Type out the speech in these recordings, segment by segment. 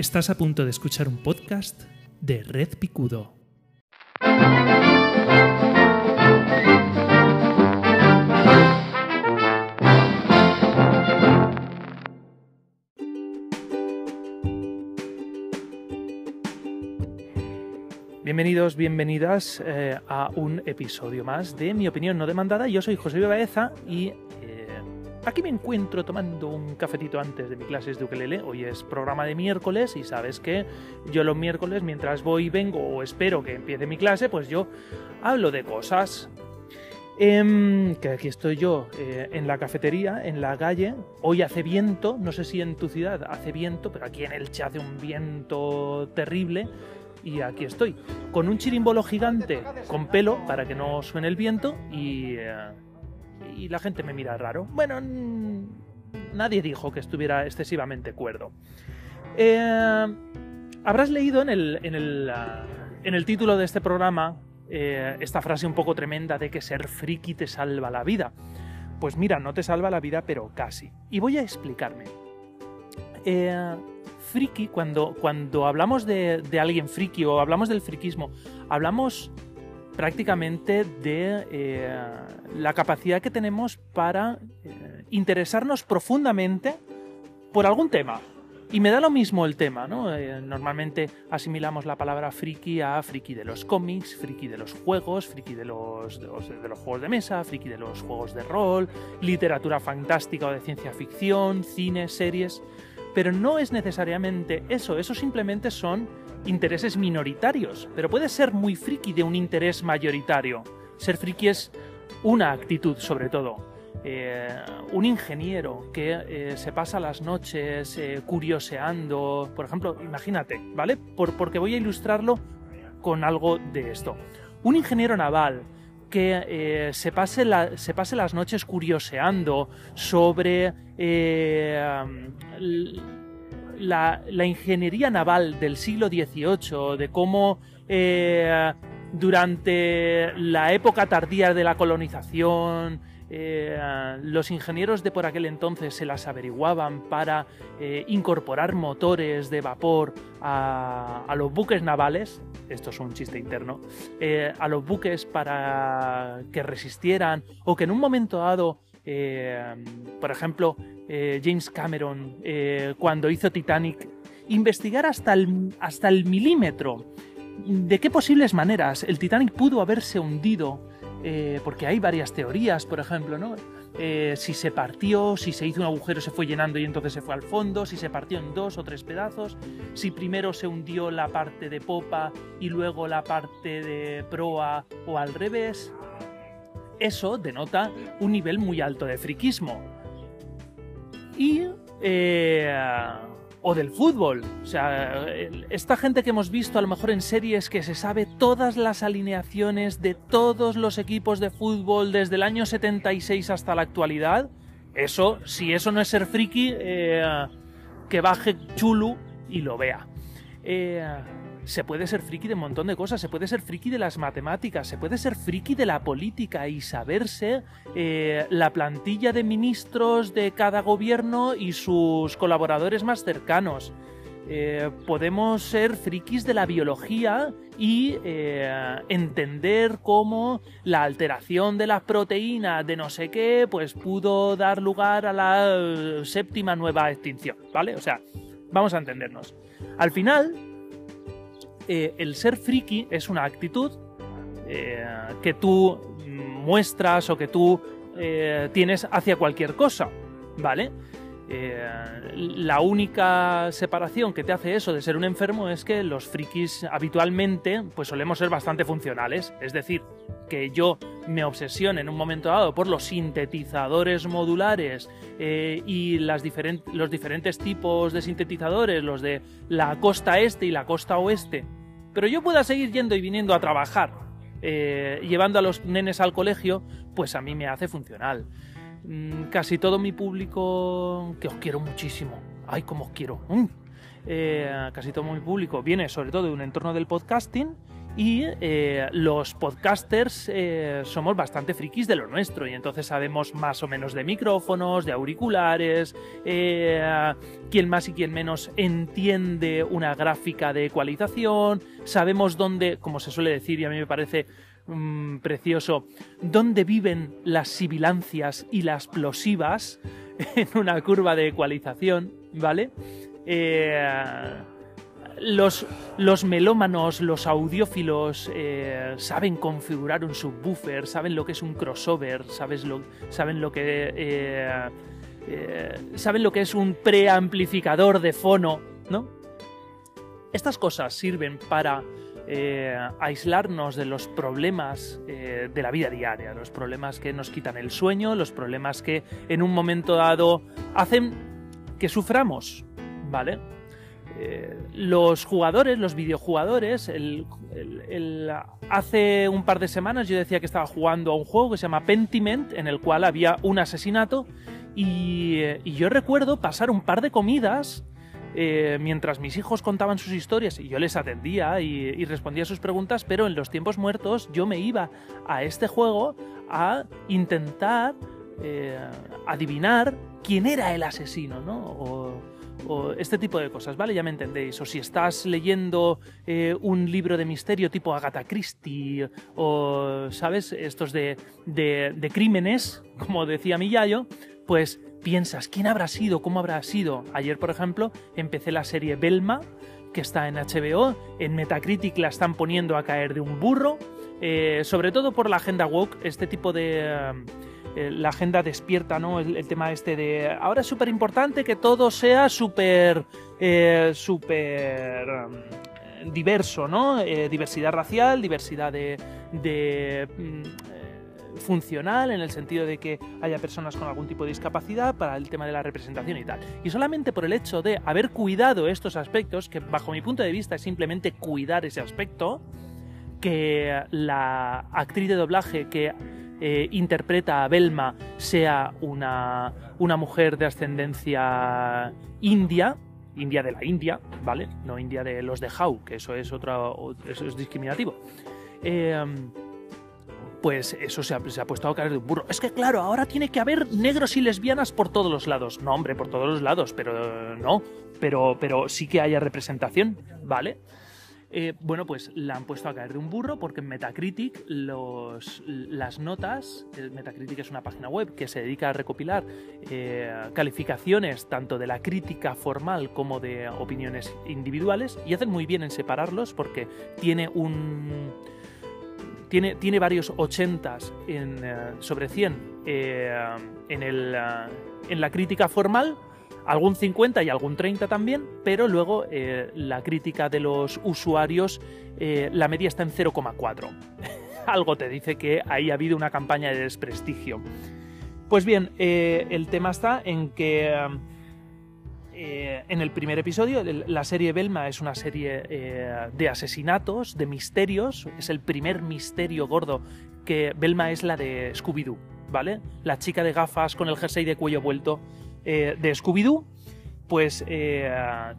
Estás a punto de escuchar un podcast de Red Picudo. Bienvenidos, bienvenidas eh, a un episodio más de Mi Opinión No Demandada. Yo soy José Baeza y eh, aquí me encuentro tomando un cafetito antes de mi clases de ukelele. Hoy es programa de miércoles y sabes que yo los miércoles, mientras voy y vengo o espero que empiece mi clase, pues yo hablo de cosas. Em, que aquí estoy yo eh, en la cafetería, en la calle. Hoy hace viento, no sé si en tu ciudad hace viento, pero aquí en Elche hace un viento terrible y aquí estoy, con un chirimbolo gigante con pelo para que no suene el viento y, eh, y la gente me mira raro. Bueno, nadie dijo que estuviera excesivamente cuerdo. Eh, habrás leído en el, en el, ah, en el título de este programa eh, esta frase un poco tremenda de que ser friki te salva la vida. Pues mira, no te salva la vida, pero casi. Y voy a explicarme. Eh, friki, cuando, cuando hablamos de, de, alguien friki o hablamos del friquismo, hablamos prácticamente de eh, la capacidad que tenemos para eh, interesarnos profundamente por algún tema. Y me da lo mismo el tema, ¿no? Eh, normalmente asimilamos la palabra friki a friki de los cómics, friki de los juegos, friki de los, de los, de los juegos de mesa, friki de los juegos de rol, literatura fantástica o de ciencia ficción, cine, series. Pero no es necesariamente eso, eso simplemente son intereses minoritarios, pero puedes ser muy friki de un interés mayoritario. Ser friki es una actitud sobre todo. Eh, un ingeniero que eh, se pasa las noches eh, curioseando, por ejemplo, imagínate, ¿vale? Por, porque voy a ilustrarlo con algo de esto. Un ingeniero naval que se, pase se, pase las noches curioseando sobre la, ingeniería naval del siglo XVIII, de cómo eh, durante la época tardía de la colonización eh, los ingenieros de por aquel entonces se las averiguaban para eh, incorporar motores de vapor a, a, los buques navales, esto es un chiste interno, a los buques para que resistieran o que en un momento dado, por ejemplo, James Cameron, cuando hizo Titanic, investigar hasta el, hasta el milímetro de qué posibles maneras el Titanic pudo haberse hundido eh, porque hay varias teorías, por ejemplo, ¿no? Eh, si se partió, si se hizo un agujero se fue llenando y entonces se fue al fondo, si se partió en dos o tres pedazos, si primero se hundió la parte de popa y luego la parte de proa o al revés. Eso denota un nivel muy alto de friquismo. Y eh, o del fútbol. O sea, esta gente que hemos visto a lo mejor en series que se sabe todas las alineaciones de todos los equipos de fútbol desde el año 76 hasta la actualidad, eso, si eso no es ser friki, eh, que baje Chulu y lo vea. Eh, se puede ser friki de un montón de cosas, se puede ser friki de las matemáticas, se puede ser friki de la política y saberse eh, la plantilla de ministros de cada gobierno y sus colaboradores más cercanos. Eh, podemos ser frikis de la biología y eh, entender cómo la alteración de las proteínas de no sé qué pues pudo dar lugar a la séptima nueva extinción, ¿vale? O sea, vamos a entendernos. Al final, eh, el ser friki es una actitud eh, que tú muestras o que tú eh, tienes hacia cualquier cosa, ¿vale? la única separación que te hace eso de ser un enfermo es que los frikis habitualmente pues solemos ser bastante funcionales, es decir, que yo me obsesione en un momento dado por los sintetizadores modulares y los diferentes tipos de sintetizadores, los de la costa este y la costa oeste, pero yo pueda seguir yendo y viniendo a trabajar, eh, llevando a los nenes al colegio, pues a mí me hace funcional. Mm, casi todo mi público, que os quiero muchísimo, ay, como os quiero, mm. eh, casi todo mi público viene sobre todo de un entorno del podcasting y eh, los podcasters eh, somos bastante frikis de lo nuestro y entonces sabemos más o menos de micrófonos, de auriculares, eh, quién más y quién menos entiende una gráfica de ecualización, sabemos dónde, como se suele decir y a mí me parece mm, precioso, dónde viven las sibilancias y las plosivas en una curva de ecualización, ¿vale? Los, melómanos, los audiófilos eh, saben configurar un subwoofer, saben lo que es un crossover, saben lo que eh, eh, saben lo que es un preamplificador de fono, ¿no? Estas cosas sirven para aislarnos de los problemas de la vida diaria, los problemas que nos quitan el sueño, los problemas que en un momento dado hacen que suframos, ¿vale? Eh, los jugadores, los videojugadores, hace un par de semanas yo decía que estaba jugando a un juego que se llama Pentiment, en el cual había un asesinato, y, yo recuerdo pasar un par de comidas eh, mientras mis hijos contaban sus historias y yo les atendía y, respondía a sus preguntas, pero en los tiempos muertos yo me iba a este juego a intentar eh, adivinar quién era el asesino, ¿no? Este tipo de cosas, ¿vale? Ya me entendéis. O si estás leyendo eh, un libro de misterio tipo Agatha Christie, o, ¿sabes? Estos de, de, crímenes, como decía mi yayo, pues piensas, ¿quién habrá sido? ¿Cómo habrá sido? Ayer, por ejemplo, empecé la serie Belma, que está en HBO, en Metacritic la están poniendo a caer de un burro, eh, sobre todo por la agenda woke, este tipo de... Eh, la agenda despierta, ¿no? El, tema este de ahora es súper importante que todo sea súper eh, súper um, diverso, ¿no? Eh, diversidad racial, diversidad de, de mm, funcional en el sentido de que haya personas con algún tipo de discapacidad para el tema de la representación y tal. Y solamente por el hecho de haber cuidado estos aspectos, que bajo mi punto de vista es simplemente cuidar ese aspecto, que la actriz de doblaje que eh, interpreta a Belma sea una, una mujer de ascendencia india, india de la India, ¿vale? No india de los de How, que eso es otro, eso es discriminativo. Em, pues eso se ha, puesto a caer de un burro. Es que claro, ahora tiene que haber negros y lesbianas por todos los lados. No, hombre, por todos los lados, pero no. Pero, pero sí que haya representación, ¿vale? Eh, bueno, pues la han puesto a caer de un burro porque en Metacritic las notas, Metacritic es una página web que se dedica a recopilar eh, calificaciones tanto de la crítica formal como de opiniones individuales y hacen muy bien en separarlos porque tiene un... Tiene, tiene varios 80 en, eh, sobre 100 en, el, en la crítica formal algún 50 y algún 30 también, pero luego eh, la crítica de los usuarios, eh, la media está en 0,4. Algo te dice que ahí ha habido una campaña de desprestigio. Pues bien, eh, el tema está en que en el primer episodio, la serie Belma es una serie de asesinatos, de misterios, es el primer misterio gordo que Belma es la de Scooby-Doo, ¿vale? La chica de gafas con el jersey de cuello vuelto eh, de Scooby-Doo, pues eh,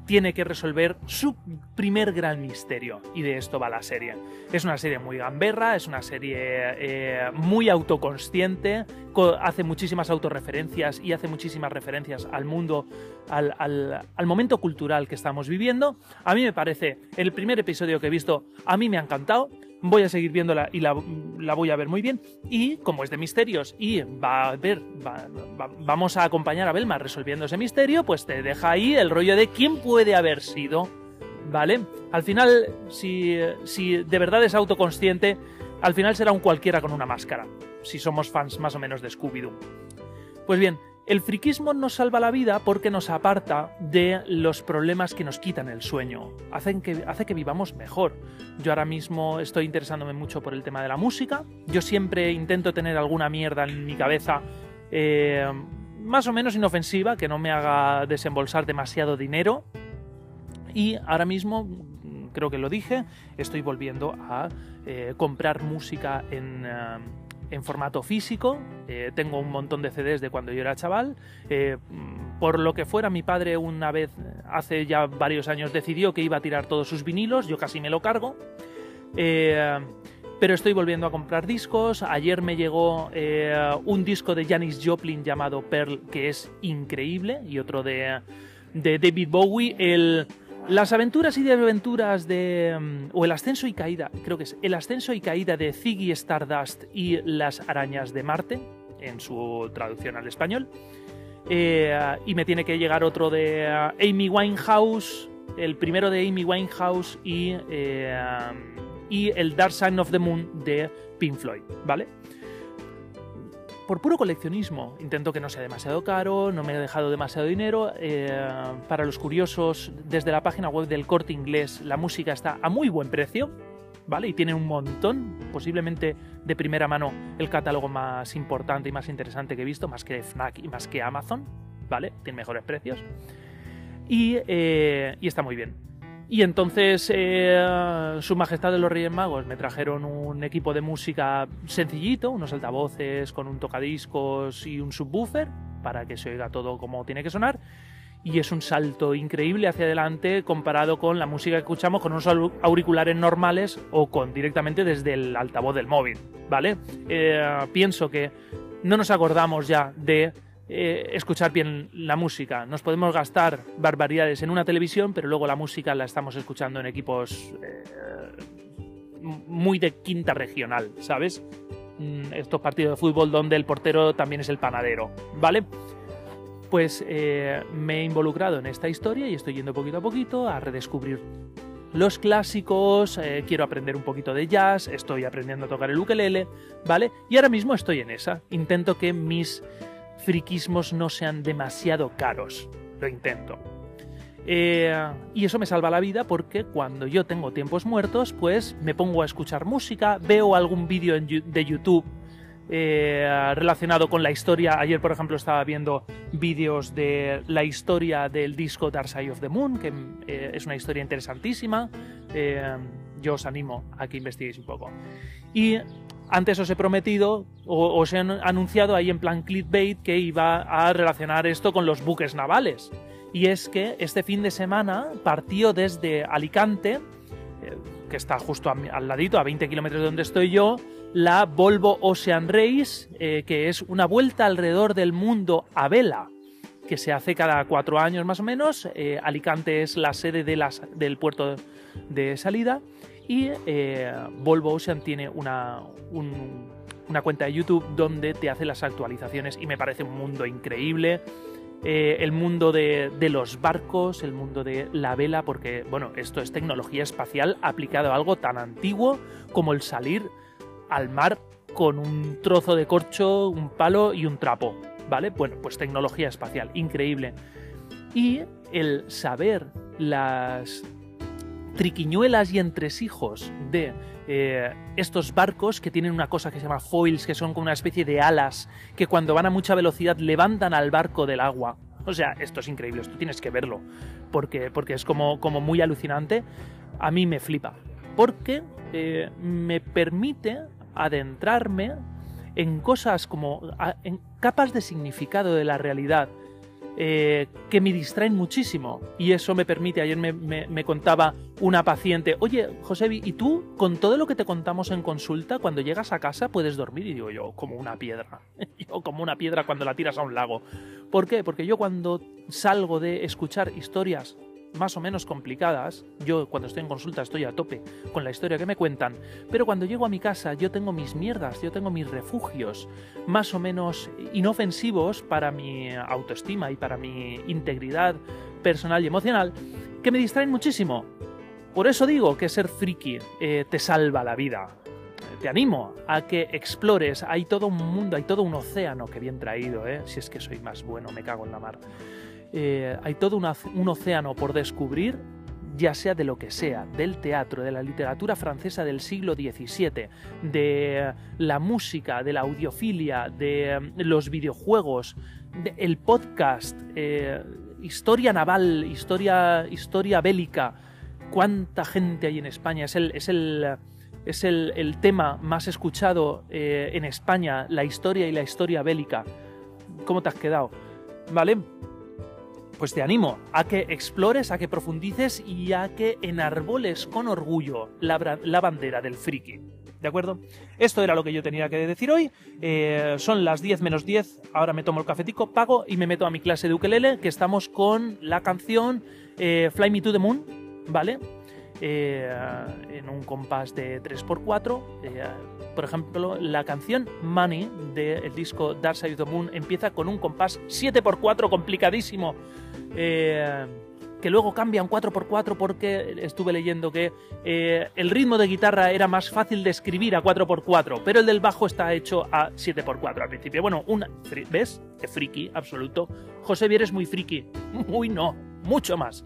tiene que resolver su primer gran misterio. Y de esto va la serie. Es una serie muy gamberra, es una serie eh, muy autoconsciente, hace muchísimas autorreferencias y hace muchísimas referencias al mundo, al, al, momento cultural que estamos viviendo. A mí me parece, el primer episodio que he visto, a mí me ha encantado voy a seguir viéndola y la, voy a ver muy bien. Y como es de misterios y va a ver, vamos a acompañar a Belma resolviendo ese misterio, pues te deja ahí el rollo de quién puede haber sido. ¿Vale? Al final, si, si de verdad es autoconsciente, al final será un cualquiera con una máscara. Si somos fans más o menos de Scooby-Doo. Pues bien, el friquismo nos salva la vida porque nos aparta de los problemas que nos quitan el sueño, hacen que, hace que vivamos mejor. Yo ahora mismo estoy interesándome mucho por el tema de la música, yo siempre intento tener alguna mierda en mi cabeza eh, más o menos inofensiva, que no me haga desembolsar demasiado dinero, y ahora mismo creo que lo dije, estoy volviendo a eh, comprar música en, eh, en formato físico. Eh, tengo un montón de CDs de cuando yo era chaval. Eh, por lo que fuera, mi padre una vez, hace ya varios años, decidió que iba a tirar todos sus vinilos. Yo casi me lo cargo. Eh, pero estoy volviendo a comprar discos. Ayer me llegó un disco de Janis Joplin llamado Pearl, que es increíble, y otro de, de David Bowie. El, las aventuras y desventuras de. Mm, o el ascenso y caída, creo que es. El ascenso y caída de Ziggy Stardust y las arañas de Marte, en su traducción al español. Eh, y me tiene que llegar otro de Amy Winehouse, el primero de Amy Winehouse y y el Dark Side of the Moon de Pink Floyd, ¿vale? Por puro coleccionismo, intento que no sea demasiado caro, no me he dejado demasiado dinero. Eh, para los curiosos, desde la página web del corte inglés, la música está a muy buen precio, ¿vale? Y tiene un montón, posiblemente de primera mano, el catálogo más importante y más interesante que he visto, más que Fnac y más que Amazon, ¿vale? Tiene mejores precios. Y, eh, y está muy bien. Y entonces eh, Su Majestad de los Reyes Magos me trajeron un equipo de música sencillito, unos altavoces con un tocadiscos y un subwoofer para que se oiga todo como tiene que sonar. Y es un salto increíble hacia adelante comparado con la música que escuchamos con unos auriculares normales o con directamente desde el altavoz del móvil, ¿vale? Eh, pienso que no nos acordamos ya de eh, escuchar bien la música. Nos podemos gastar barbaridades en una televisión, pero luego la música la estamos escuchando en equipos eh, muy de quinta regional, ¿sabes? Mm, estos partidos de fútbol donde el portero también es el panadero, ¿vale? Pues eh, me he involucrado en esta historia y estoy yendo poquito a poquito a redescubrir los clásicos, quiero aprender un poquito de jazz, estoy aprendiendo a tocar el ukelele, ¿vale? Y ahora mismo estoy en esa. Intento que mis friquismos no sean demasiado caros. Lo intento. Eh, y eso me salva la vida porque cuando yo tengo tiempos muertos, pues me pongo a escuchar música, veo algún vídeo de YouTube eh, relacionado con la historia. Ayer, por ejemplo, estaba viendo vídeos de la historia del disco Dark Side of the Moon, que eh, es una historia interesantísima. yo os animo a que investiguéis un poco. Y antes os he prometido o os he anunciado ahí en plan clickbait que iba a relacionar esto con los buques navales. Y es que este fin de semana partió desde Alicante, eh, que está justo al ladito, a 20 kilómetros de donde estoy yo, la Volvo Ocean Race, eh, que es una vuelta alrededor del mundo a vela, que se hace cada cuatro años más o menos. Eh, Alicante es la sede de del puerto de salida y eh, Volvo Ocean tiene una, una cuenta de YouTube donde te hace las actualizaciones y me parece un mundo increíble. Eh, el mundo de, los barcos, el mundo de la vela, porque bueno, esto es tecnología espacial aplicado a algo tan antiguo como el salir al mar con un trozo de corcho, un palo y un trapo, ¿vale? Bueno, pues tecnología espacial, increíble. Y el saber las triquiñuelas y entresijos de eh, estos barcos que tienen una cosa que se llama foils, que son como una especie de alas que cuando van a mucha velocidad levantan al barco del agua. O sea, esto es increíble, esto tienes que verlo, porque, porque es como, como muy alucinante. A mí me flipa, porque eh, me permite adentrarme en cosas como en capas de significado de la realidad eh, que me distraen muchísimo. Y eso me permite, ayer me, contaba una paciente, oye, Josebi, ¿y tú con todo lo que te contamos en consulta, cuando llegas a casa puedes dormir? Y digo yo, como una piedra. yo como una piedra cuando la tiras a un lago. ¿Por qué? Porque yo cuando salgo de escuchar historias más o menos complicadas. Yo cuando estoy en consulta estoy a tope con la historia que me cuentan, pero cuando llego a mi casa yo tengo mis mierdas, yo tengo mis refugios más o menos inofensivos para mi autoestima y para mi integridad personal y emocional que me distraen muchísimo. Por eso digo que ser friki eh, te salva la vida. Te animo a que explores. Hay todo un mundo, hay todo un océano que bien traído, ¿eh? Si es que soy más bueno, me cago en la mar. Eh, hay todo un océano por descubrir, ya sea de lo que sea, del teatro, de la literatura francesa del siglo XVII, de la música, de la audiofilia, de mm, los videojuegos, del podcast, eh, historia naval, historia, historia bélica. ¿Cuánta gente hay en España? Es el, es el, es el, tema más escuchado eh, en España, la historia y la historia bélica. ¿Cómo te has quedado? ¿Vale? Pues te animo a que explores, a que profundices y a que enarboles con orgullo la, la bandera del friki. ¿De acuerdo? Esto era lo que yo tenía que decir hoy. Eh, son las 10 menos 10. Ahora me tomo el cafetico, pago y me meto a mi clase de ukelele, que estamos con la canción eh, Fly Me to the Moon, ¿vale? Eh, en un compás de 3x4. por ejemplo, la canción Money del disco Dark Side of the Moon empieza con un compás 7x4 complicadísimo que luego cambia un 4x4 porque estuve leyendo que eh, el ritmo de guitarra era más fácil de escribir a 4x4, pero el del bajo está hecho a 7x4 al principio. Bueno, una, ¿ves? De friki, absoluto. José Vier es muy friki. Muy no, mucho más.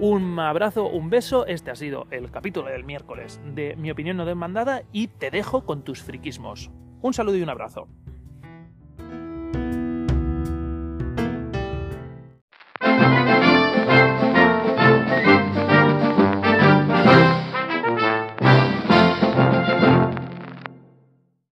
Un abrazo, un beso. Este ha sido el capítulo del miércoles de Mi opinión no demandada y te dejo con tus friquismos. Un saludo y un abrazo.